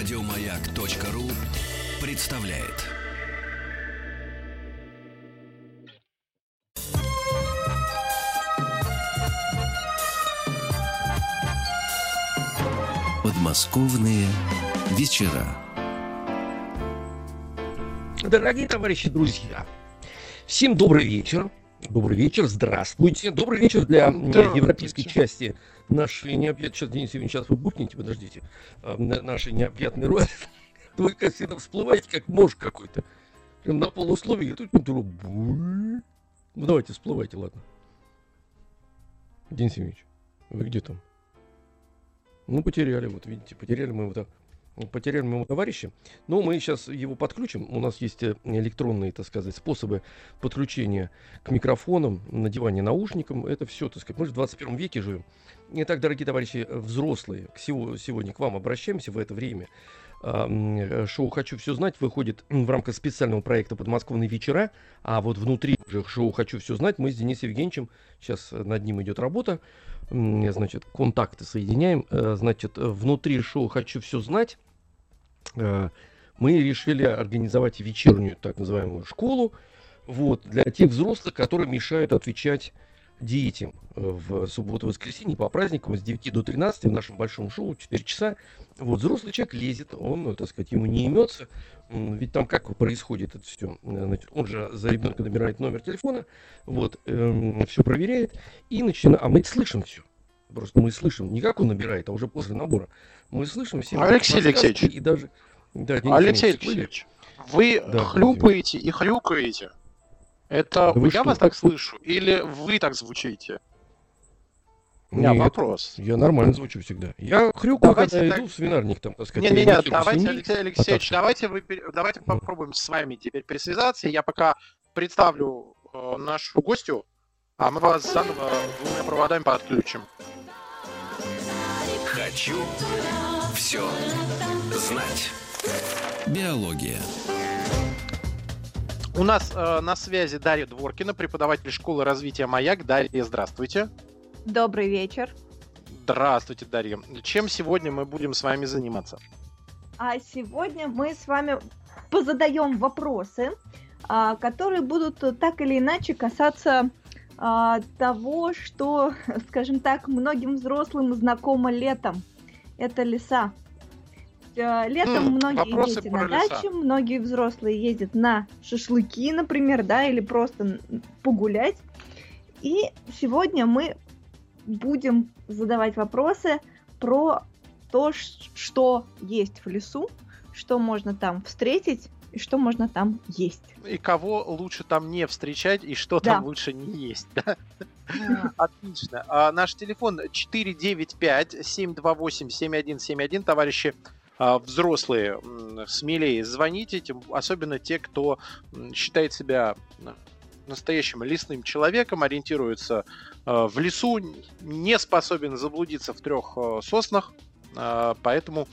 Радиомаяк.ру представляет. Подмосковные вечера. Дорогие товарищи, друзья, всем добрый вечер. Добрый вечер, здравствуйте. Добрый вечер для европейской части нашей необъятной... Сейчас, Денис Евгеньевич, сейчас вы бухните, подождите. А, нашей необъятной роли. Вы как всегда всплываете, как муж какой-то. Прям на полусловие. Тут Ну, давайте, всплывайте, ладно. Денис Евгеньевич, вы где там? Ну, потеряли, вот видите, потеряли мы его так потеряли моего товарища. Но мы сейчас его подключим. У нас есть э, электронные, так сказать, способы подключения к микрофонам, надевания наушникам. Это все, так сказать, мы же в 21 веке живем. Итак, дорогие товарищи взрослые, к сегодня к вам обращаемся в это время. Э, шоу «Хочу все знать» выходит в рамках специального проекта «Подмосковные вечера», а вот внутри уже шоу «Хочу все знать» мы с Денисом Евгеньевичем, сейчас над ним идет работа, значит, контакты соединяем, э, значит, внутри шоу «Хочу все знать» э, мы решили организовать вечернюю так называемую школу, вот, для тех взрослых, которые мешают отвечать детям э, в субботу-воскресенье по праздникам с 9 до 13 в нашем большом шоу 4 часа. Вот взрослый человек лезет, он, так сказать, ему не имется. Ведь там как происходит это все? Он же за ребенка набирает номер телефона, вот, эм, все проверяет и начинает. А мы слышим все. Просто мы слышим, не как он набирает, а уже после набора. Мы слышим все. Алексей Алексеевич. И даже... Да, Алексей Алексеевич, вы да, хлюпаете и хрюкаете. Это вы я что? вас так слышу? Или вы так звучите? У меня Нет, вопрос. Я нормально звучу всегда. Я хрюкаю, давайте когда так... иду в свинарник, там, так сказать. Не, не, не, давайте, Алексей Алексеевич, а давайте, вы, давайте попробуем с вами теперь пересвязаться. Я пока представлю э, нашу гостю, а мы вас заново двумя проводами подключим. Хочу все знать. Биология. У нас э, на связи Дарья Дворкина, преподаватель школы развития «Маяк». Дарья, здравствуйте. Добрый вечер. Здравствуйте, Дарья. Чем сегодня мы будем с вами заниматься? А сегодня мы с вами позадаем вопросы, а, которые будут так или иначе касаться а, того, что, скажем так, многим взрослым знакомо летом. Это леса. Э, летом mm, многие ездят на даче, многие взрослые ездят на шашлыки, например, да, или просто погулять. И сегодня мы будем задавать вопросы про то, что есть в лесу, что можно там встретить и что можно там есть. И кого лучше там не встречать, и что да. там лучше не есть. Да? Отлично. А, наш телефон 495-728-7171. Товарищи, а, взрослые, смелее звоните, особенно те, кто считает себя настоящим лесным человеком, ориентируется а, в лесу, не способен заблудиться в трех а, соснах, Поэтому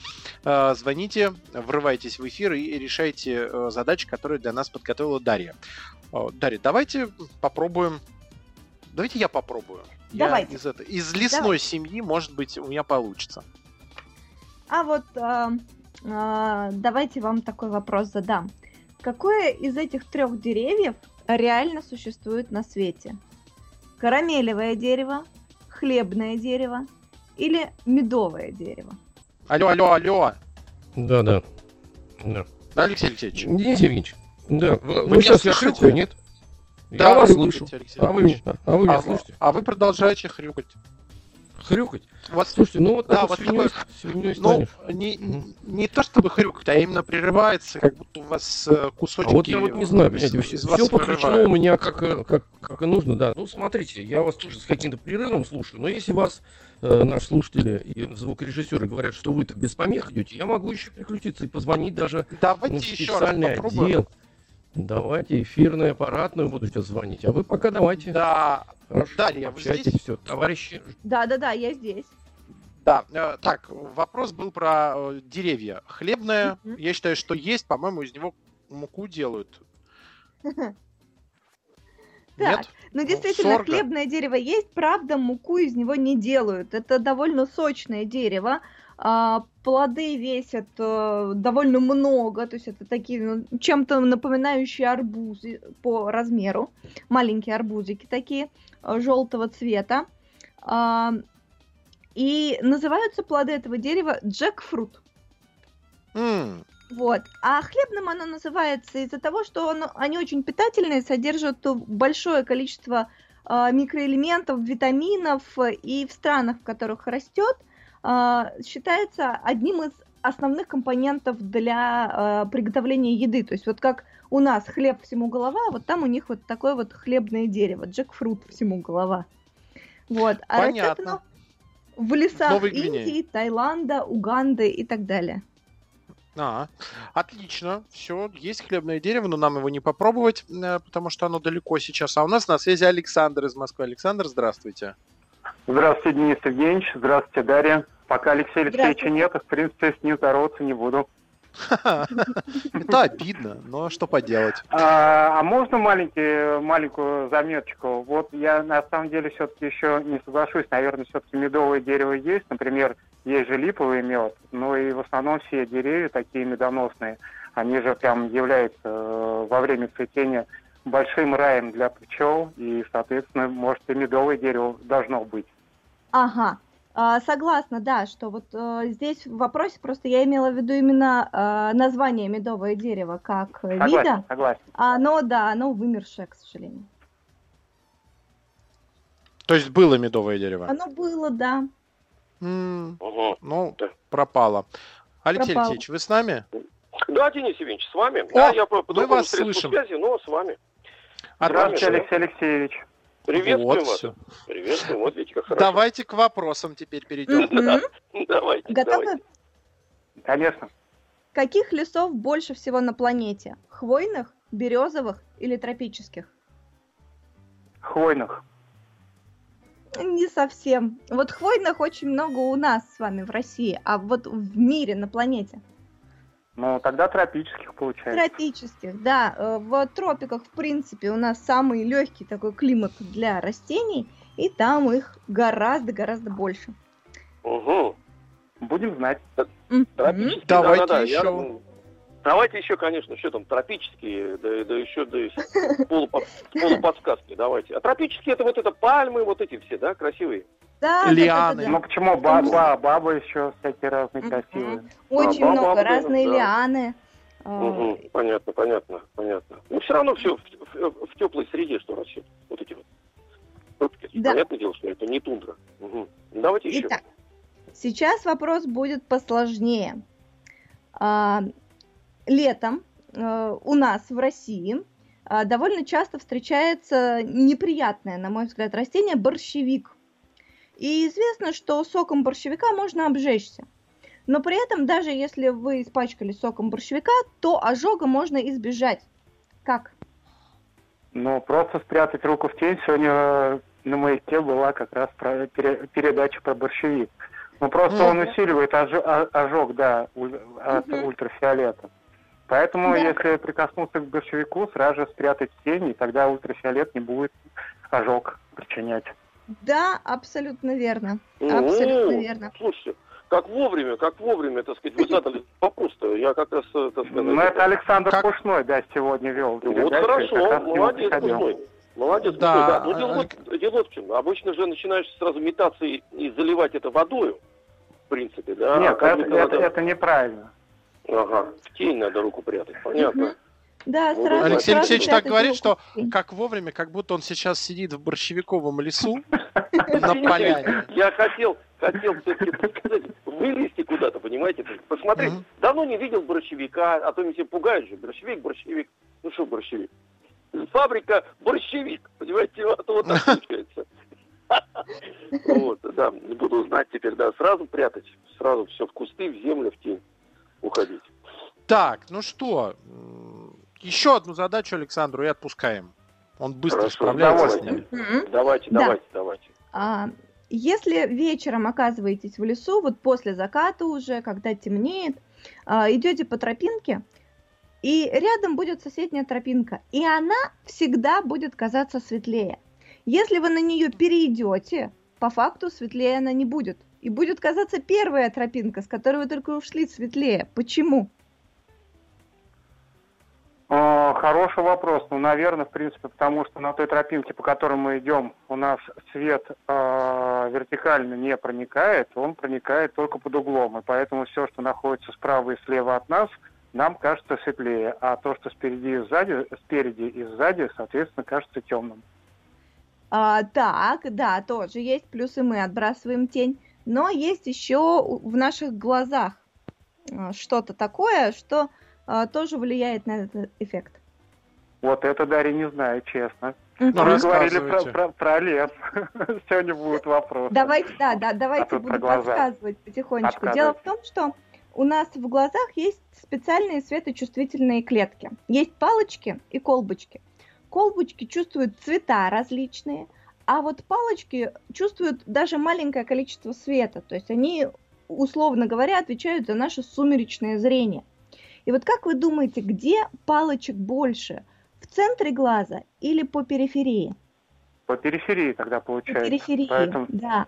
звоните, врывайтесь в эфир и решайте задачи, которые для нас подготовила Дарья. Дарья, давайте попробуем. Давайте я попробую. Давайте. Я из, это, из лесной Давайте. семьи, может быть, у меня получится. А вот э, э, давайте вам такой вопрос задам. Какое из этих трех деревьев реально существует на свете? Карамелевое дерево, хлебное дерево или медовое дерево? Алло, алло, алло. Да, да. Да, да Алексей Алексеевич. Денис Евгеньевич. Да. Вы, вы сейчас слышите? Нет? Да, я вас слышу. А вы, а вы меня а, слышите? А вы продолжаете хрюкать хрюкать. Вот, Слушайте, ну вот, да, вот свиньей, такой, свиньей ну, не, не то чтобы хрюкать, а именно прерывается, как будто у вас э, кусочки... А вот я вот не знаю, понимаете, все, все подключено у меня как, э, как, как и нужно, да. Ну, смотрите, я вас тоже с каким-то прерывом слушаю, но если вас э, наши слушатели и звукорежиссеры говорят, что вы-то без помех идете, я могу еще переключиться и позвонить даже Давайте в специальный еще раз отдел. Давайте эфирный аппаратную буду сейчас звонить, а вы пока давайте. Да, Хорошо, Дарья, вы здесь? Все, товарищи. Да-да-да, я здесь. Да, э, так, вопрос был про э, деревья. Хлебное, mm-hmm. я считаю, что есть, по-моему, из него муку делают. Так, Нет? ну Ну, действительно, сорго. хлебное дерево есть, правда, муку из него не делают. Это довольно сочное дерево. а, плоды весят э, довольно много, то есть это такие ну, чем-то напоминающие арбузы по размеру, маленькие арбузики такие желтого цвета. А, и называются плоды этого дерева джекфрут. М, Вот. А хлебным оно называется из-за того, что оно- они очень питательные, содержат э, большое количество а, микроэлементов, витаминов, э, и в странах, в которых растет, а, считается одним из основных компонентов для а, приготовления еды. То есть вот как у нас хлеб всему голова, вот там у них вот такое вот хлебное дерево, джекфрут всему голова. Вот. А растет Понятно. оно в лесах Новой Гвинеи. Индии, Таиланда, Уганды и так далее. А, отлично. Все, есть хлебное дерево, но нам его не попробовать, э, потому что оно далеко сейчас. А у нас на связи Александр из Москвы. Александр, здравствуйте. Здравствуйте, Денис Евгеньевич. Здравствуйте, Дарья. Пока Алексея Алексеевича нет, в принципе, с ним здороваться не буду. Это обидно, но что поделать. А, а можно маленький, маленькую заметочку? Вот я на самом деле все-таки еще не соглашусь. Наверное, все-таки медовое дерево есть. Например, есть же липовый мед. Но и в основном все деревья такие медоносные, они же прям являются э, во время цветения большим раем для пчел. И, соответственно, может и медовое дерево должно быть. Ага, А, согласна, да, что вот э, здесь в вопросе просто я имела в виду именно э, название медовое дерево как Согласен, вида. согласен. А Оно, да, оно вымершее, к сожалению. То есть было медовое дерево? Оно было, да. М, Ага. Ну, Да. пропало. Алексей Пропало. Алексеевич, вы с нами? Да, Денис Евгеньевич, с вами. да, я по, мы вас слышим. связи, но с вами. Здравствуйте. Алексей Алексеевич. Приветствую Вот вас. всё. Приветствую. Вот видите, как хорошо. Давайте к вопросам теперь перейдем. Давайте. Готовы? давайте. Конечно. Каких лесов больше всего на планете? Хвойных, березовых или тропических? Хвойных. Не совсем. Вот хвойных очень много у нас с вами в России, а вот в мире, на планете. Ну, тогда тропических получается. Тропических, да. Э, В тропиках, в принципе, у нас самый легкий такой климат для растений, и там их гораздо-гораздо больше. Угу. Будем знать. Тропические, Давайте да-да-да, я, еще. м, Давайте еще, конечно, что там, тропические, да, да еще да, полупод- полуподсказки, давайте. А тропические это вот это пальмы, вот эти все, да, красивые. Да, да, да, да, Лианы. да. Ну, почему ба- ба- бабы еще всякие разные красивые? Очень А, много бабы, разные да. лианы. А, Угу. Понятно, понятно, понятно. Ну, все равно все в, теплой среде, что растет. Вот эти вот. тропики. Да. Понятное дело, что это не тундра. Мгм. Давайте еще. Итак, сейчас вопрос будет посложнее. А, Летом э, у нас в России а, довольно часто встречается неприятное, на мой взгляд, растение борщевик. И известно, что соком борщевика можно обжечься. Но при этом, даже если вы испачкали соком борщевика, то ожога можно избежать. Как? Ну, просто спрятать руку в тень. Сегодня э, на маяке была как раз про- пере- передача про борщевик. Ну, просто Мгм. он усиливает о- ожог, да, уль- от Мгм. ультрафиолета. Поэтому, Да. если прикоснуться к борщевику, сразу же спрятать тень, и тогда ультрафиолет не будет ожог причинять. Да, абсолютно верно. Ну, Абсолютно верно. Слушайте, как вовремя, как вовремя, так сказать, вы задали вопрос-то. Я как раз, э, так сказать... Ну, это Александр Как- Пушной, да, сегодня вел. Ну, Вот хорошо, молодец. Пушной. Молодец, Да, Пушной, да. Ну, а- дело, дело в чем. Обычно же начинаешь сразу метаться и, и заливать это водою, в принципе, да? Нет, А это, это- это неправильно. Ага, в тень надо руку прятать, понятно. Да, Ну, сразу, Алексей сразу Алексеевич так говорит, руку что как вовремя, как будто он сейчас сидит в борщевиковом лесу на поляне. Я хотел, хотел все-таки сказать, вылезти куда-то, понимаете? Посмотреть. Давно не видел борщевика, а то меня все пугают же. Борщевик, борщевик. Ну что борщевик? Фабрика борщевик, понимаете, вот, вот так получается. Вот, да, буду знать теперь, да, сразу прятать, сразу все в кусты, в землю, в тень уходить. Так, ну что, еще одну задачу Александру и отпускаем. Он быстро Хорошо, справляется с давайте. ней. Мгм. Давайте, Да. давайте, давайте. А, Если вечером оказываетесь в лесу, вот после заката уже, когда темнеет, а, идете по тропинке, и рядом будет соседняя тропинка, и она всегда будет казаться светлее. Если вы на нее перейдете, по факту светлее она не будет. И будет казаться первая тропинка, с которой вы только ушли, светлее. Почему? Хороший вопрос. Ну, наверное, в принципе, потому что на той тропинке, по которой мы идем, у нас свет э, вертикально не проникает, он проникает только под углом. И поэтому все, что находится справа и слева от нас, нам кажется светлее. А то, что спереди и сзади, спереди и сзади, соответственно, кажется темным. А, так, да, тоже есть плюсы, мы отбрасываем тень. Но есть еще в наших глазах а, что-то такое, что а, тоже влияет на этот эффект. Вот это, Дарья, не знаю, честно. Ну, Вы говорили рассказывайте. про, про, про лес. Сегодня будут вопросы. Давайте, да, да, давайте про глаза. подсказывать потихонечку. Дело в том, что у нас в глазах есть специальные светочувствительные клетки. Есть палочки и колбочки. Колбочки чувствуют цвета различные, а вот палочки чувствуют даже маленькое количество света. То есть они, условно говоря, отвечают за наше сумеречное зрение. И вот как вы думаете, где палочек больше? В центре глаза или по периферии? По периферии тогда По получается. периферии, Поэтому да.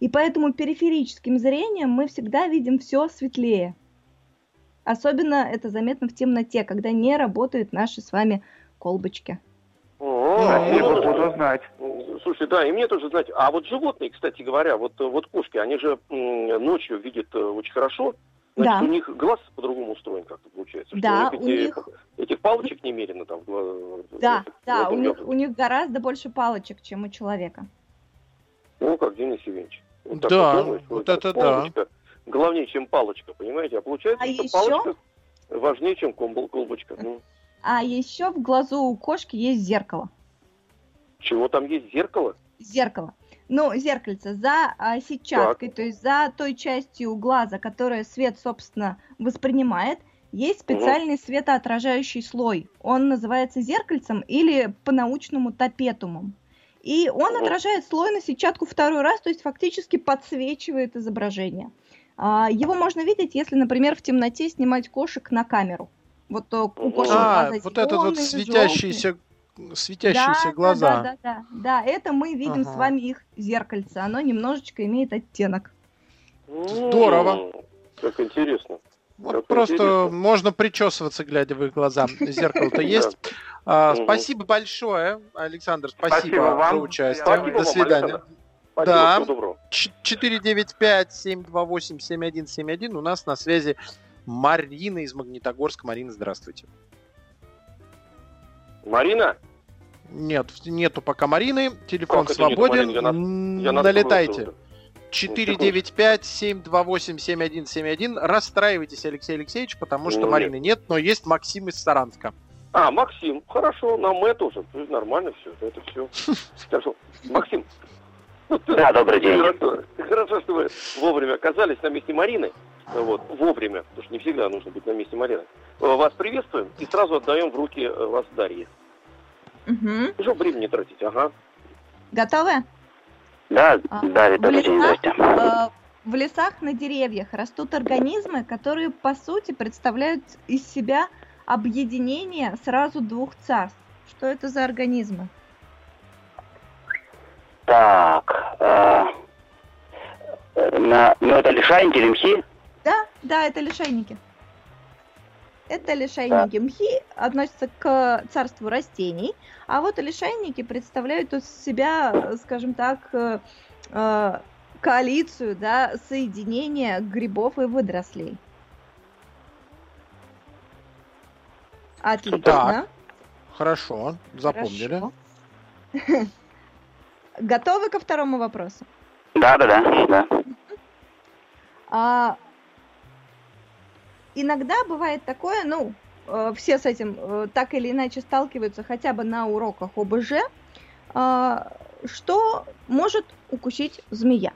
И поэтому периферическим зрением мы всегда видим все светлее. Особенно это заметно в темноте, когда не работают наши с вами колбочки. Спасибо, ну, буду знать. Слушай, да, и мне тоже знать. А вот животные, кстати говоря, вот, э, вот кошки, они же ночью видят э, очень хорошо. Значит, Да. у них глаз по-другому устроен как-то получается. Да, них у эти- них- Этих палочек немерено там. гла- Да, в да, у них, у них гораздо больше палочек, чем у человека. Ну, как Денис Евгеньевич. Вот Да, вот думаешь, вот так это да. палочка Главнее, чем палочка, понимаете? А получается, А что еще- палочка важнее, чем колбочка. Ну, А еще в глазу у кошки есть зеркало. Чего там есть зеркало? Зеркало. Ну, зеркальце за а, сетчаткой, то есть за той частью глаза, которая свет, собственно, воспринимает, есть специальный светоотражающий слой. Он называется зеркальцем или по-научному топетумом. И он Мгм. отражает слой на сетчатку второй раз, то есть фактически подсвечивает изображение. А, Его можно видеть, если, например, в темноте снимать кошек на камеру. Вот э, у кошек А, глаза вот этот вот зелёные, светящиеся, светящиеся да, глаза. Да, да, да, да, это мы видим Ага. с вами их зеркальце. Оно немножечко имеет оттенок. Здорово. М, Как интересно. Вот Как просто интересно. можно причесываться, глядя в их глаза. Зеркало-то есть. А. Спасибо большое, Александр. Спасибо, Спасибо вам. за участие. Спасибо До свидания. Да. всего доброго. Ч- 495-728-7171. У нас на связи Марина из Магнитогорска. Марина, здравствуйте. Марина, Нет, нету пока Марины. Телефон Как это нету, свободен. Марина? Я М, я Налетайте. бросил. 495-728-7171. Расстраивайтесь, Алексей Алексеевич, потому что Ну, Марины нет, но есть Максим из Саранска. А, Максим, хорошо, нам тоже. Ну, Нормально все, это все. Хорошо. Максим. Да, добрый день. Хорошо, хорошо, что вы вовремя оказались на месте Марины. Вот, вовремя, потому что не всегда нужно быть на месте Марины. Вас приветствуем и сразу отдаем в руки э, вас Дарье. Ну, чтобы времени тратить, ага. Готовы? Да, А, да, в добрый день, лесах, здрасте. э, в лесах на деревьях растут организмы, которые по сути представляют из себя объединение сразу двух царств. Что это за организмы? Так, э, э, на, ну это лишайники или мхи? Да, да, это лишайники. Это лишайники. Мхи относятся к царству растений, а вот лишайники представляют из себя, скажем так, э, э, коалицию, да, соединение грибов и водорослей. Отлично. Так, Хорошо, запомнили. Хорошо. Готовы ко второму вопросу? Да, да, да, да. А, иногда бывает такое, ну, э, все с этим э, так или иначе сталкиваются хотя бы на уроках ОБЖ, а, что может укусить змея.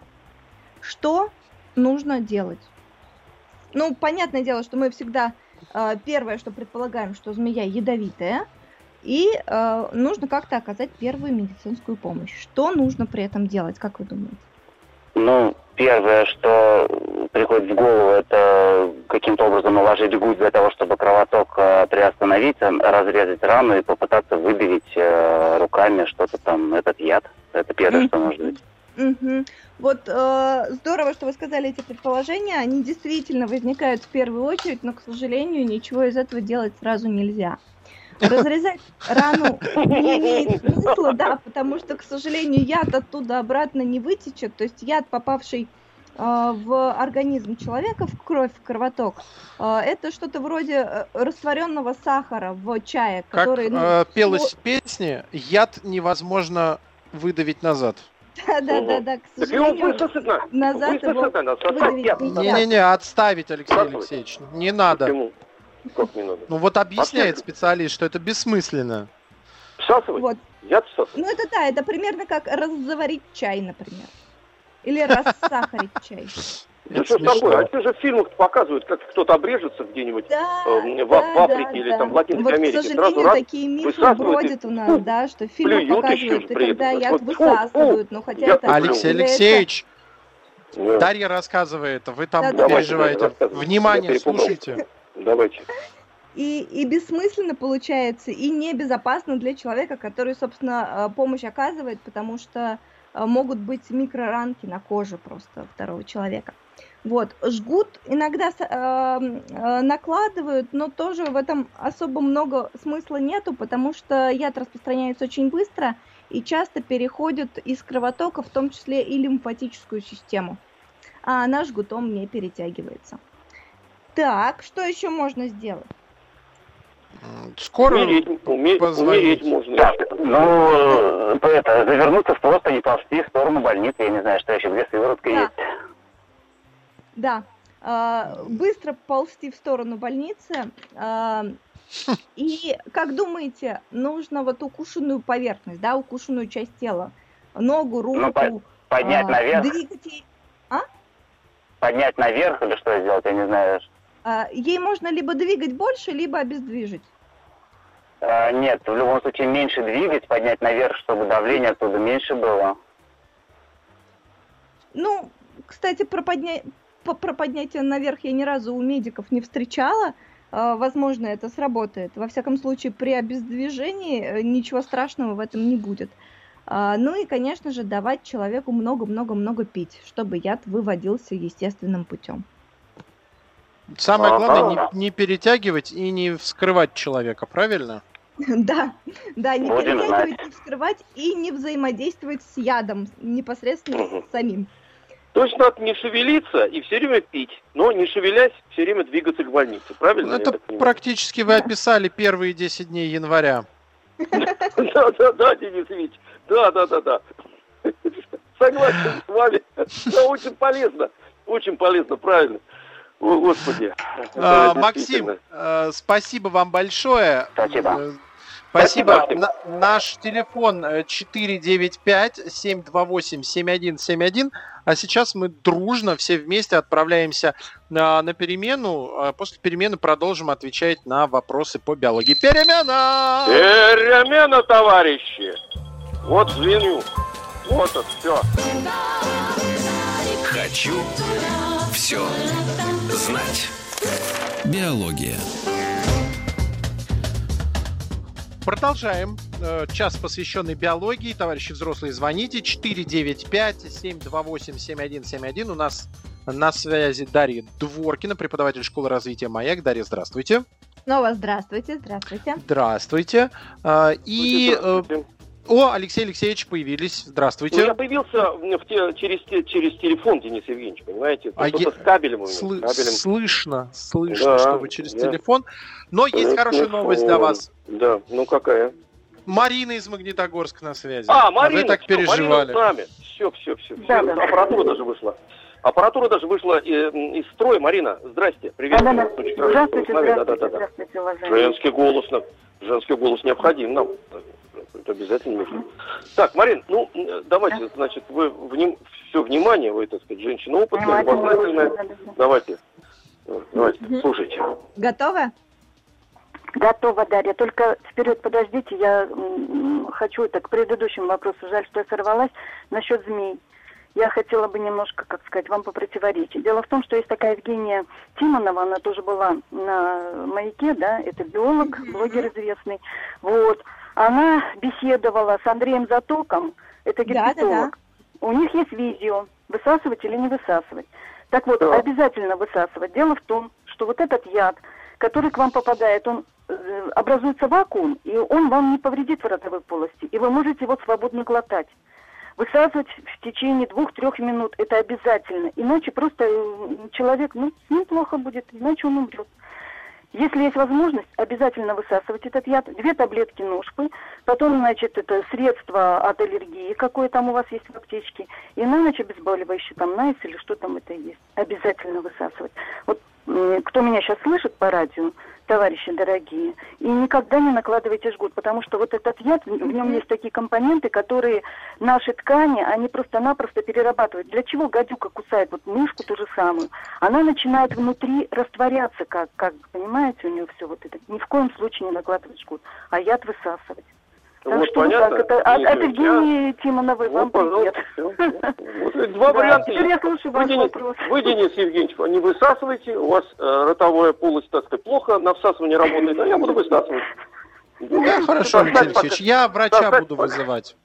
Что нужно делать? Ну, понятное дело, что мы всегда э, первое, что предполагаем, что змея ядовитая, и э, нужно как-то оказать первую медицинскую помощь. Что нужно при этом делать, как вы думаете? Ну, первое, что приходит в голову, это каким-то образом наложить гусь для того, чтобы кровоток э, приостановить, разрезать рану и попытаться выбелить э, руками что-то там, этот яд. Это первое, что может быть. Мгм. Вот э, здорово, что вы сказали эти предположения. Они действительно возникают в первую очередь, но, к сожалению, ничего из этого делать сразу нельзя. Разрезать рану не имеет смысла, да, потому что, к сожалению, яд оттуда обратно не вытечет. То есть яд, попавший э, в организм человека, в кровь, в кровоток, э, это что-то вроде э, растворенного сахара в чае, Как который... ну, э, пелось в песне, яд невозможно выдавить назад. Да, да, да, да, к сожалению, назад его выдавить нельзя. Не-не-не, отставить, Алексей. Алексеевич. Не надо. Почему? Как не надо? Ну вот объясняет Вообще- специалист, что это бессмысленно. Всасывать? Вот. Яд всасывать? Ну это да, это примерно как раззаварить чай, например. Или рассахарить чай. Да что ж такое? А те же в фильмах показывают, как кто-то обрежется где-нибудь Да, э, в, да, в Африке да, или да. там в Латинской вот, Америке. к сожалению, такие мифы бродят у нас, да, что в фильмах плюют еще показывают, и когда яд высасывают, но хотя я это Алексей Алексеевич, Да. Дарья рассказывает, вы там Да, переживаете. Внимание, Я слушайте. Давайте. И, и бессмысленно получается, и небезопасно для человека, который, собственно, э, помощь оказывает, потому что э, могут быть микроранки на коже просто второго человека. Вот, жгут иногда э, э, накладывают, но тоже в этом особо много смысла нету, потому что яд распространяется очень быстро и часто переходит из кровотока, в том числе и лимфатическую систему. А она жгутом не перетягивается. Так, что еще можно сделать? Скоро Умереть, уме- позвонить. умереть можно. Так, ну, это, завернуться в просто и ползти в сторону больницы, я не знаю, что еще, где сыворотка Да. есть. Да, а, быстро ползти в сторону больницы. а, И, как думаете, нужно вот укушенную поверхность, да, укушенную часть тела, ногу, руку, Ну, по- Поднять а, наверх, двигать ей. поднять наверх или что сделать, я не знаю. а, Ей можно либо двигать больше, либо обездвижить. А, нет, в любом случае меньше двигать, поднять наверх, чтобы давление оттуда меньше было. Ну, кстати, про, подня- по- про поднятие наверх я ни разу у медиков не встречала. А, Возможно, это сработает. Во всяком случае, при обездвижении э, ничего страшного в этом не будет. А, Ну и, конечно же, давать человеку много-много-много пить, чтобы яд выводился естественным путем. Самое главное не, не перетягивать и не вскрывать человека, правильно? Да, да, не Будем перетягивать, не вскрывать и не взаимодействовать с ядом непосредственно Мгм. с самим. То есть надо не шевелиться и все время пить, но не шевелясь, все время двигаться к больнице. Правильно? Это практически вы описали первые 10 дней января. Да, да, да, Денис Ильич. Да, да, да, да. Согласен с вами. Да, очень полезно. Очень полезно, правильно. О, Господи. А, Максим, э, спасибо вам большое. Спасибо. Э, Спасибо. Спасибо. На- наш телефон э, 495-728-7171. А сейчас мы дружно все вместе отправляемся на, на перемену. А После перемены продолжим отвечать на вопросы по биологии. Перемена! Перемена, товарищи. Вот звеню. Вот это все. Хочу все знать. Биология. Продолжаем. Э, Час, посвященный биологии. Товарищи взрослые, звоните. 495-728-7171. У нас на связи Дарья Дворкина, преподаватель школы развития «Маяк». Дарья, здравствуйте. Снова здравствуйте, здравствуйте. Здравствуйте. А, И... э, Здравствуйте. О, Алексей Алексеевич появились. Ну, Здравствуйте. я появился в те- через, через телефон, Денис Евгеньевич, понимаете? А я- с кабелем у меня. Слы- с кабелем. Слышно, слышно, Да, что вы через да. телефон. Но есть Ну, хорошая новость для вас. Да, ну какая? Марина из Магнитогорска на связи. А, вы Марина, так всё, переживали. Марина с нами. Все, все, все. Да, да, да. Аппаратура даже вышла. Аппаратура даже вышла э, из строя. Марина, здрасте. Привет. Да, да, да. Здравствуйте, вы нами. Да, да, здравствуйте, да, да. здравствуйте, уважаемые. Женский голос, нам- женский голос необходим нам. Это обязательно нужно. Так, Марин, ну, давайте, значит, вы все внимание, вы, так сказать, женщина опытная, любознательная. Давайте, давайте, Мгм. слушайте. Готовы? Готова, Дарья. Только вперед подождите, я хочу это к предыдущему вопросу. Жаль, что я сорвалась насчет змей. я хотела бы немножко, как сказать, вам попротиворечить. Дело в том, что есть такая Евгения Тимонова, она тоже была на «Маяке», да, это биолог, блогер известный. Вот. Она беседовала с Андреем Затоком, это Да, да, да. герпетолог. У них есть видео, высасывать или не высасывать. Так вот, Да. обязательно высасывать. Дело в том, что вот этот яд, который к вам попадает, он э, образуется вакуум, и он вам не повредит в ротовой полости, и вы можете его свободно глотать. Высасывать в течение двух-трех минут это обязательно, иначе просто э, человек, ну, с ним плохо будет, иначе он умрет. Если есть возможность, обязательно высасывать этот яд. Две таблетки ножпы, потом, значит, это средство от аллергии, какое там у вас есть в аптечке, и на ночь обезболивающее, там, найс или что там это есть. Обязательно высасывать. Вот кто меня сейчас слышит по радио, товарищи дорогие, и никогда не накладывайте жгут, потому что вот этот яд, в нем есть такие компоненты, которые наши ткани, они просто-напросто перерабатывают. Для чего гадюка кусает вот мышку ту же самую? Она начинает внутри растворяться, как, как понимаете, у нее все вот это. Ни в коем случае не накладывать жгут, а яд высасывать. Так Вот что понятно. так, это, от, от я- Евгении Тимоновой вам Вот, привет. Вот два Да, варианта теперь я слушаю ваш Вы, Денис, вопрос. вы, Денис Евгеньевич, не высасывайте, у вас э, ротовая полость, так сказать, плохо, на всасывание работает, а я буду высасывать. Да, хорошо, Алексей Алексеевич, я врача буду вызывать.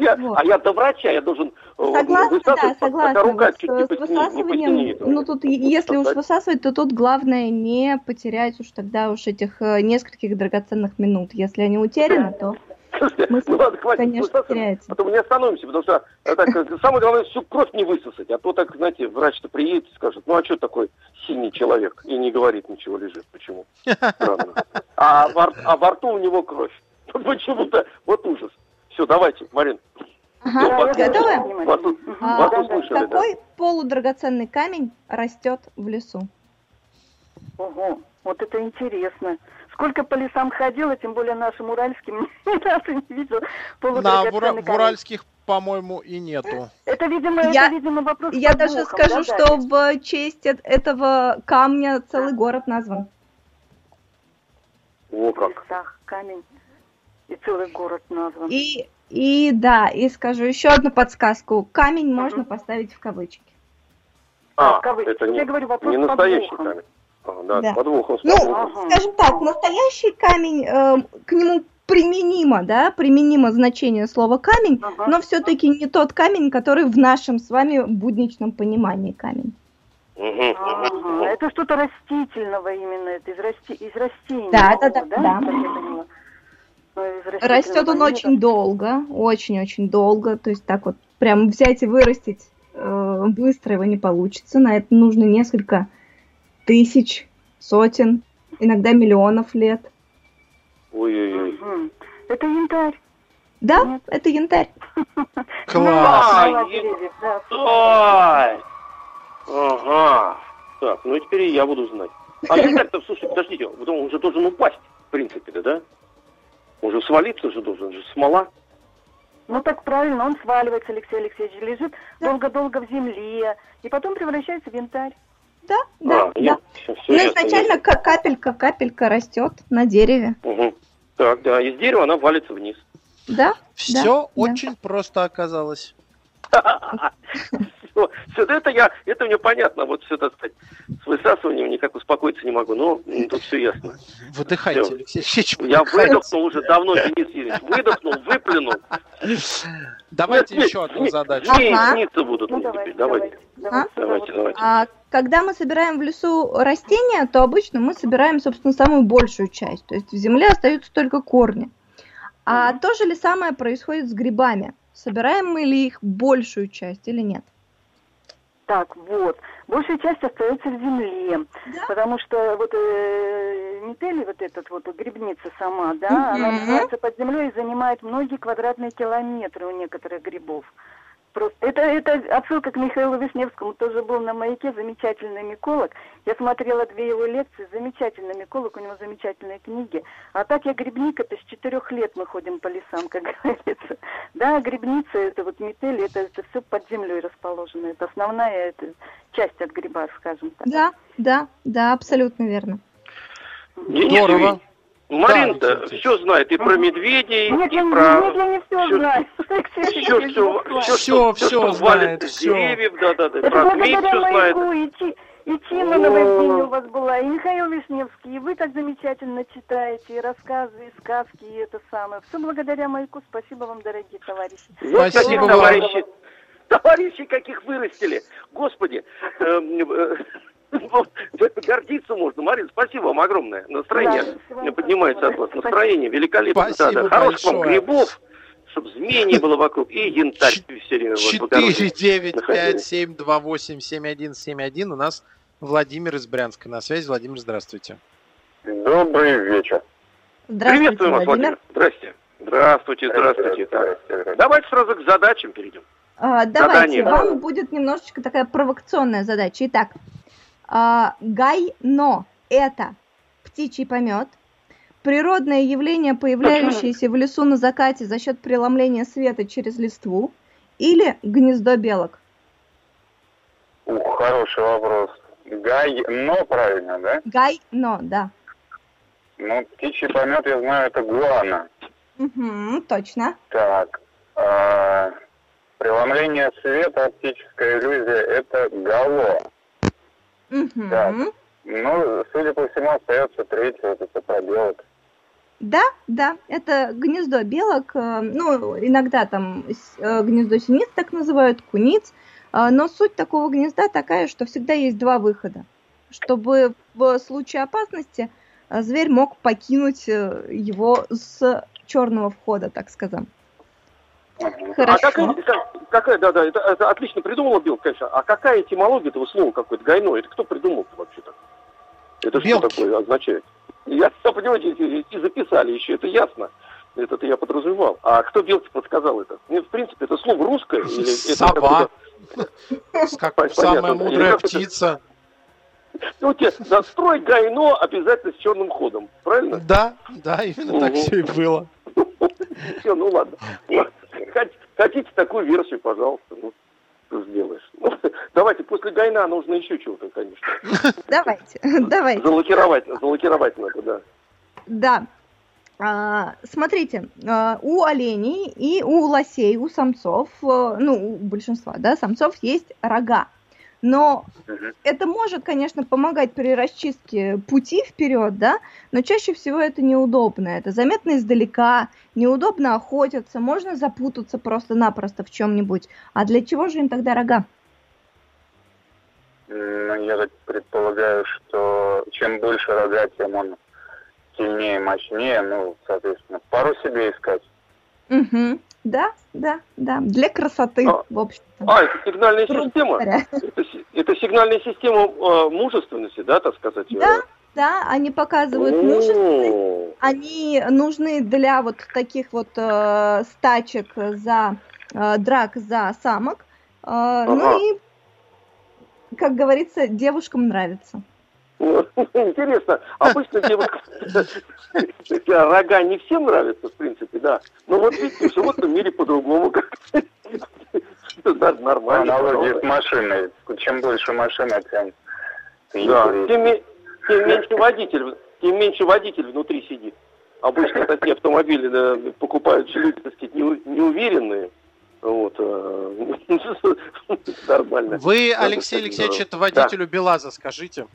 Я- Вот. а я до врача, я должен э, Согласна, да, согласна. рука Вот чуть с, не с посинеет, не высасыванием, посинеет. ну тут, если уж высасывать, то тут главное не потерять уж тогда уж этих э, нескольких драгоценных минут. Если они утеряны, то Слушайте, Смысл, ну ладно, хватит конечно, теряется. а мы не остановимся, потому что э, так, э, самое главное всю кровь не высосать, а то так, знаете, врач-то приедет и скажет, ну а что такой синий человек, и не говорит ничего, лежит, почему? Странно. А во, а во рту у него кровь. Почему-то, вот ужас. Все, давайте, Марин. Ага, Ну, готовы? Вас, тут- А, да. Какой полудрагоценный камень растет в лесу? Ого, вот это интересно. Сколько по лесам ходила, тем более нашим уральским, ни разу не видел На в, Ура- в уральских, по-моему, и нету. Это, видимо, Я- это, видимо, вопрос Я даже подвохом, скажу, да, что Дарья? в честь эт- этого камня целый город назван. О, В как. лесах камень и целый город назван. И, и да, и скажу еще одну подсказку. Камень можно поставить в кавычки. А, в кавычках. это не, Я говорю, вопрос не настоящий камень. А, да, Да. с подвохом, с Ну. Ага. скажем так, настоящий камень, э, к нему применимо, да, применимо значение слова камень, Ага. но все-таки не тот камень, который в нашем с вами будничном понимании камень. Ага. Это что-то растительного именно, это из, расти... из растений. Да, да, да, да? да. Ну, Растет он очень долго, очень-очень долго, то есть так вот прям взять и вырастить э, быстро его не получится, на это нужно несколько тысяч, сотен, иногда миллионов лет. Ой-ой-ой. Это янтарь. Да, Нет. это янтарь. Класс! Да. Ой! Ага. Так, ну и теперь и я буду знать. А янтарь-то, слушай, подождите, вот он уже должен упасть, в принципе, да, да? Он же свалиться же должен, же смола. Ну так правильно, он сваливается, Алексей Алексеевич, лежит долго-долго в земле, и потом превращается в янтарь. Да, да, а, да. всё Ну, ясно, изначально ка- капелька, капелька растет на дереве. Мгм. Так, да, из дерева она валится вниз. Да, Все да. очень просто оказалось. Все, все это я, это мне понятно, вот все, так сказать, с высасыванием никак успокоиться не могу, но тут все ясно. Выдыхайте, Всё. Алексей Алексеевич. Я выдохнул уже давно, Денис Юрьевич, выдохнул, выплюнул. Давайте Нет, еще одну задачу. Снится, Ага. будут Ну давайте, теперь, давайте. давайте. Давайте, давайте. А когда мы собираем в лесу растения, то обычно мы собираем, собственно, самую большую часть. То есть в земле остаются только корни. А то же ли самое происходит с грибами? Собираем мы ли их большую часть или нет? Так, вот. Большая часть остается в земле, Да? потому что вот э, метели, вот этот вот грибница сама, да, она Мгм. находится под землей и занимает многие квадратные километры у некоторых грибов. Просто это, это отсылка к Михаилу Вишневскому, тоже был на маяке, замечательный миколог. Я смотрела две его лекции, замечательный миколог, у него замечательные книги. А так я грибник, это с четырех лет мы ходим по лесам, как говорится. Да, грибница, это вот метель, это, это все под землей расположено. Это основная это часть от гриба, скажем так. Да, да, да, абсолютно верно. Денис Здорово. Марина-то Алексей все знает и про медведей, Нет, и про... нет, я не все всё- знаю. Все, все, все, Всё, всё что знает, валит с деревьев, да-да-да, про змей благодаря все знает. маяку и, Тима Новодень у вас была, и Михаил Вишневский, и вы так замечательно читаете, и рассказы, и сказки, и это самое. Все благодаря маяку. Спасибо вам, дорогие товарищи. Вот Спасибо вам. товарищей, товарищей каких вырастили. Господи, эм, э, гордиться можно. Марин, спасибо вам огромное. Настроение Да, поднимается от вас. Настроение великолепно. Спасибо да, да. Хороших вам грибов, чтобы змей не было вокруг, и янтарь все время в огороде. 495-728-7171. У нас Владимир из Брянска на связи. Владимир, здравствуйте. Добрый вечер. Здравствуйте, Приветствуем вас, Владимир. Владимир. Здрасте. Здравствуйте, здравствуйте. Так, Давайте сразу к задачам перейдем. А, давайте, Задание. вам будет немножечко такая провокационная задача. Итак, гайно – это птичий помет, природное явление, появляющееся в лесу на закате за счет преломления света через листву, или гнездо белок. Ух, хороший вопрос. Гай, но правильно, да? Гайно, да. Ну, птичий помет, я знаю, это гуана. Мгм, точно. Так, а, преломление света, оптическая иллюзия, это гало. Так. Ну, судя по всему, остается третье, вот это пробелок. Да, да, это гнездо белок, э, ну, иногда там э, гнездо синиц так называют, куниц, э, но суть такого гнезда такая, что всегда есть два выхода, чтобы в случае опасности зверь мог покинуть его с черного входа, так скажем. А Хорошо. какая, как- какая, да, да, это, это отлично придумала Билл, конечно. А какая этимология этого слова какое-то гайно? Это кто придумал вообще-то? Это что Белки. такое означает? Я, понимаете, и- и записали еще, это ясно. Это я подразумевал. А кто белки подсказал это? Мне, в принципе, это слово русское? Или это Сова. Как Понятно. самая мудрая это- птица. Ну, тебе настрой гайно обязательно с черным ходом, правильно? Да, да, именно так все и было. Все, ну ладно. Хотите такую версию, пожалуйста, ну, что сделаешь. Ну, давайте, после гайна нужно еще чего-то, конечно. Давайте, давайте. Залакировать, залакировать надо, да. Да. А, смотрите, а, у оленей и у лосей, у самцов, э, ну, у большинства, да, самцов есть рога. Но Мгм. это может, конечно, помогать при расчистке пути вперед, да, но чаще всего это неудобно. Это заметно издалека, неудобно охотиться, можно запутаться просто-напросто в чем-нибудь. А для чего же им тогда рога? Ну, я так предполагаю, что чем больше рога, тем он сильнее, мощнее, ну, соответственно, пару себе искать. Мгм. Да, да, да, для красоты, А, в общем-то. А, это сигнальная Грубо система. Это, это сигнальная система э, мужественности, да, так сказать? Да, Да, они показывают мужественность, они нужны для вот таких вот э, стачек за э, драк за самок. Э, Ага. Ну и, как говорится, девушкам нравится. Интересно, обычно девушка рога не всем нравятся, в принципе, да. Но вот видите, в животном мире по-другому. как-то. Да, Нормально. Аналогии с машиной. Чем больше машина, тем Да, тем, тем меньше водитель, тем меньше водитель внутри сидит. Обычно такие автомобили да, покупают люди, так сказать, неу- неуверенные. Вот, э, нормально. Вы, Да, Алексей Алексеевич, это водителю БелАЗа скажите.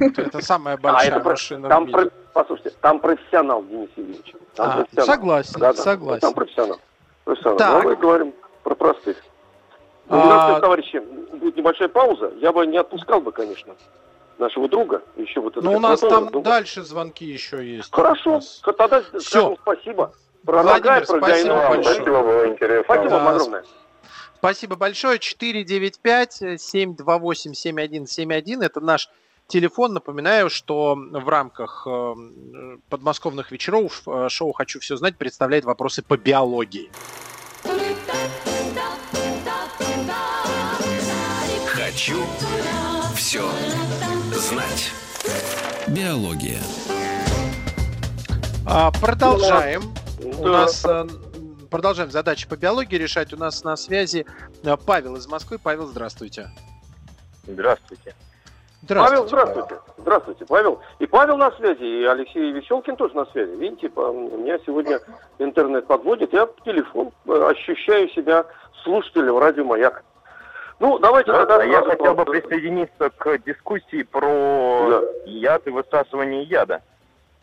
Это самая А, большая про- машина там, в мире. послушайте, там профессионал, Денис Евгеньевич. Там А, профессионал. согласен, Да, да, согласен. Там профессионал. профессионал. Так. Но мы говорим про простых. Ну, А- товарищи, будет небольшая пауза. Я бы не отпускал бы, конечно, нашего друга. Еще вот Но Ну, у нас там Ну, дальше звонки еще есть. Хорошо, тогда скажем спасибо. Про Владимир, и про спасибо гайну. большое. Спасибо, было интересно. Спасибо вам Да, огромное. Спасибо большое. 495-728-7171. Это наш телефон. Напоминаю, что в рамках э, подмосковных вечеров э, шоу «Хочу все знать» представляет вопросы по биологии. Хочу все знать. Биология. А, Продолжаем. У Да. нас э, продолжаем задачи по биологии решать. У нас на связи Павел из Москвы. Павел, здравствуйте. Здравствуйте. Здравствуйте. Павел, здравствуйте. Здравствуйте, Павел. И Павел на связи, и Алексей Веселкин тоже на связи. Видите, у меня сегодня интернет подводит, я по телефон э, ощущаю себя слушателем радио «Маяк». Ну, давайте да, тогда... Я хотел бы присоединиться к дискуссии про да. яд и высасывание яда.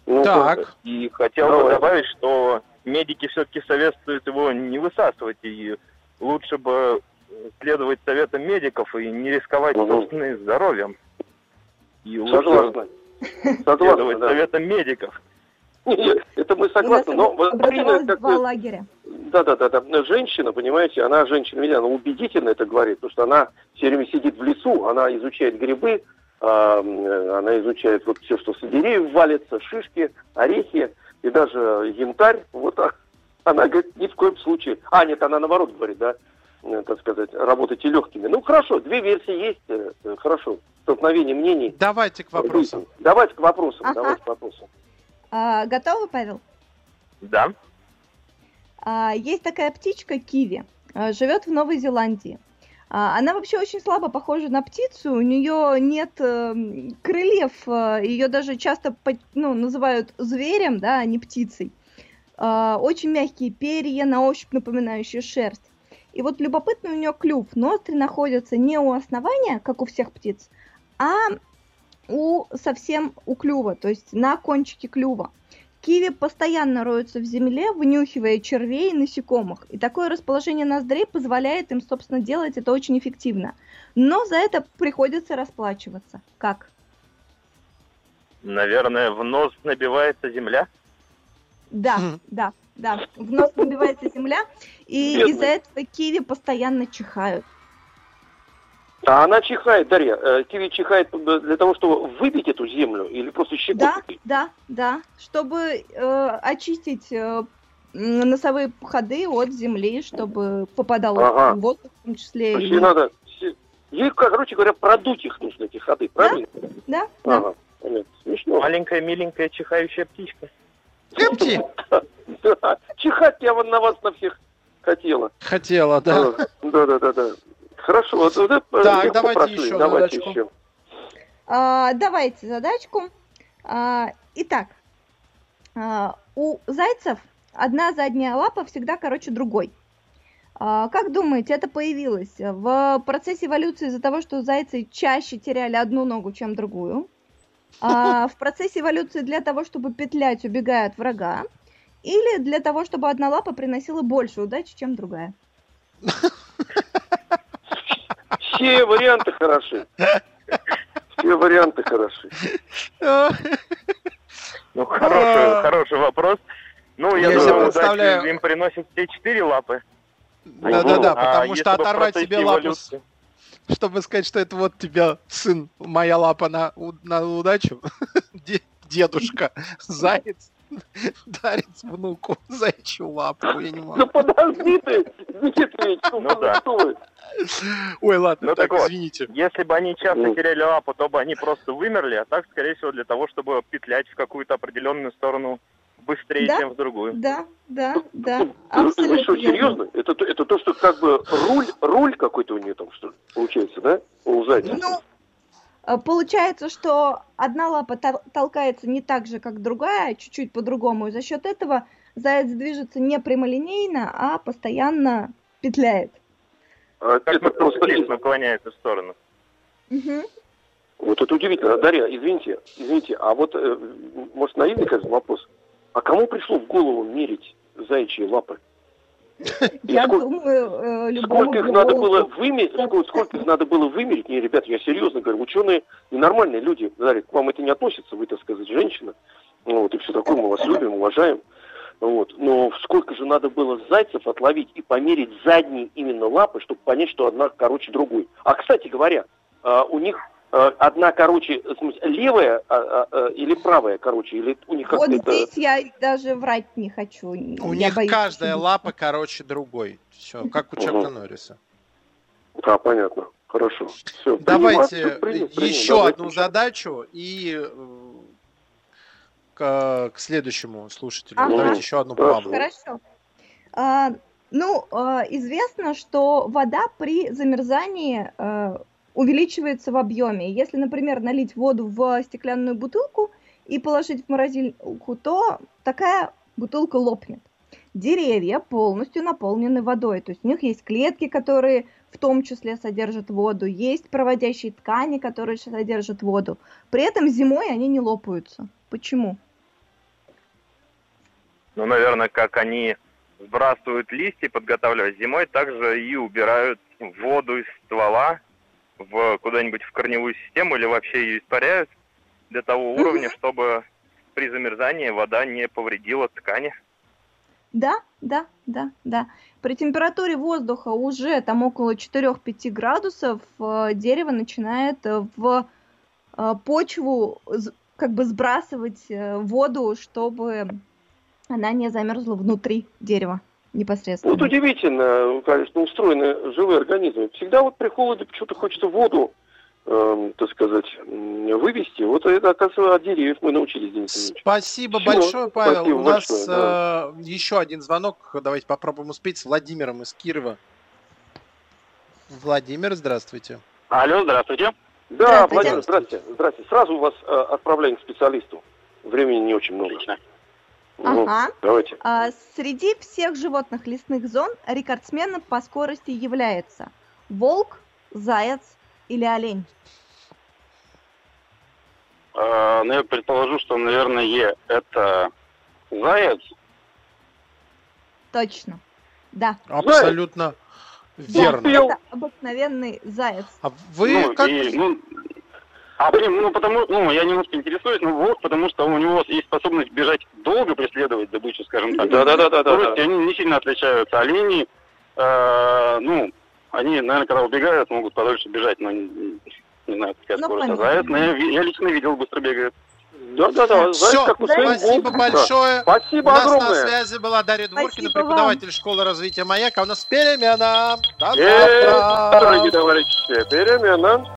Ну, так. И хотел Давай. бы добавить, что медики все-таки советуют его не высасывать, и лучше бы следовать советам медиков и не рисковать угу. собственным здоровьем. И лучше Согласна. следовать да. советам медиков. Нет, это мы согласны, но Марина как два лагеря. Да, да, да, да. Женщина, понимаете, она женщина, она убедительно это говорит, потому что она все время сидит в лесу, она изучает грибы, а, она изучает вот все, что с деревьев валится, шишки, орехи и даже янтарь. Вот она говорит, ни в коем случае. А, нет, она наоборот говорит, да, э, так сказать, работайте легкими. Ну, хорошо, две версии есть, э, э, хорошо. Столкновение мнений. Давайте к вопросам. Давайте к вопросам, ага. давайте к вопросам. А, готовы, Павел? Да. А, есть такая птичка киви, а, живет в Новой Зеландии. А, она вообще очень слабо похожа на птицу, у нее нет э, крыльев, э, ее даже часто ну, называют зверем, да, а не птицей. А, очень мягкие перья, на ощупь напоминающие шерсть. И вот любопытный у нее клюв. Ноздри находятся не у основания, как у всех птиц, а у совсем у клюва, то есть на кончике клюва. Киви постоянно роются в земле, вынюхивая червей и насекомых. И такое расположение ноздрей позволяет им, собственно, делать это очень эффективно. Но за это приходится расплачиваться. Как? Наверное, в нос набивается земля? Да, mm. да, да. В нос набивается земля, и из-за этого киви постоянно чихают. А она чихает, Дарья, э, киви чихает для того, чтобы выбить эту землю или просто щекотать? Да, да, да, чтобы э, очистить э, носовые ходы от земли, чтобы попадал ага. воздух в том числе. Значит, и... надо, ей, короче говоря, продуть их нужно, эти ходы, правильно? Да, да. Ага, смешно. Маленькая, миленькая, чихающая птичка. Эмти! Чихать я вон на вас на всех хотела. Хотела, да. Да, да, да, да. Хорошо, вот, вот так, давайте прошли. еще давайте задачку. Еще. А, давайте задачку. А, итак, а, у зайцев одна задняя лапа всегда короче другой. А, как думаете, это появилось в процессе эволюции из-за того, что зайцы чаще теряли одну ногу, чем другую? А, в процессе эволюции для того, чтобы петлять, убегая от врага? Или для того, чтобы одна лапа приносила больше удачи, чем другая? Все варианты хороши. Все варианты хороши. Ну, хороший, хороший вопрос. Ну, я, я думаю, представляю... им приносят все четыре лапы. Да-да-да, потому а что оторвать себе лапу, чтобы сказать, что это вот тебя, сын, моя лапа на, на удачу, дедушка, заяц, дарит внуку зайчью лапу, я не могу. Ну подожди ты, Дмитрий, ну, да. Ой, ладно, ну, так, так извините. Если бы они часто ну. теряли лапу, то бы они просто вымерли, а так, скорее всего, для того, чтобы петлять в какую-то определенную сторону быстрее, да? чем в другую. Да, да, да. Абсолютно. Вы что, серьезно? Это, это то, что как бы руль, руль какой-то у нее там, что получается, да? У зайца. Ну, получается, что одна лапа толкается не так же, как другая, чуть-чуть по-другому, и за счет этого заяц движется не прямолинейно, а постоянно петляет. А, как это просто наклоняется в сторону. Угу. Вот это удивительно. Дарья, извините, извините, а вот, э, может, наивный конечно, вопрос. А кому пришло в голову мерить заячьи лапы? Я думаю, э, сколько их надо было вымерить, сколько, их надо было вымерить? Не, ребята, я серьезно говорю, ученые ненормальные люди, Дарья, к вам это не относится, вы, так сказать, женщина, вот, и все такое, мы вас любим, уважаем. Вот. Но сколько же надо было зайцев отловить и померить задние именно лапы, чтобы понять, что одна короче другой. А, кстати говоря, а, у них одна, короче, в смысле, левая а, а, а, или правая, короче, или у них Вот здесь это... я даже врать не хочу. У я них боюсь, каждая что... лапа, короче, другой. Все, как у Чака угу. Норриса. Да, понятно. Хорошо. Все, Давайте принят, принят, еще Давайте одну задачу и э, к, к следующему слушателю. Ага. Давайте еще одну Хорошо. Хорошо. А, ну, известно, что вода при замерзании увеличивается в объеме. Если, например, налить воду в стеклянную бутылку и положить в морозилку, то такая бутылка лопнет. Деревья полностью наполнены водой, то есть у них есть клетки, которые в том числе содержат воду, есть проводящие ткани, которые содержат воду. При этом зимой они не лопаются. Почему? Ну, наверное, как они сбрасывают листья, подготавливая зимой, также и убирают воду из ствола в куда-нибудь в корневую систему или вообще ее испаряют для того уровня, чтобы при замерзании вода не повредила ткани. Да, да, да, да. При температуре воздуха уже там около 4-5 градусов э, дерево начинает э, в э, почву как бы сбрасывать воду, чтобы она не замерзла внутри дерева непосредственно. Вот удивительно, конечно, устроены живые организмы. Всегда вот при холоде почему-то хочется воду, э, так сказать, вывести. Вот это, оказывается, от деревьев мы научились, Денис Спасибо Все. большое, Павел. Спасибо У нас большое, да. э, еще один звонок. Давайте попробуем успеть с Владимиром из Кирова. Владимир, здравствуйте. Алло, здравствуйте. Да, здравствуйте. Владимир, здравствуйте. Здравствуйте. Сразу вас э, отправляем к специалисту. Времени не очень много. Отлично. Ну, ага. Давайте. А, среди всех животных лесных зон рекордсменом по скорости является волк, заяц или олень? А, ну, я предположу, что, наверное, это заяц. Точно. Да. Абсолютно заяц. верно. Да, это обыкновенный заяц. А вы ну, как... И, ну, а блин, ну потому, ну я немножко интересуюсь, ну вот, потому что у него есть способность бежать долго, преследовать добычу, скажем так. Да, да, да, да, да. Они не сильно отличаются. Олени, э, ну, они, наверное, когда убегают, могут подольше бежать, но не, не знаю, какая ну, скорость. А заяц, но я, я лично видел, быстро бегает. Да, да, да. Все, как спасибо большое. Спасибо У нас огромное. на связи была Дарья Дворкина, преподаватель вам. школы развития Маяка. У нас перемена. До завтра. Дорогие товарищи, перемена.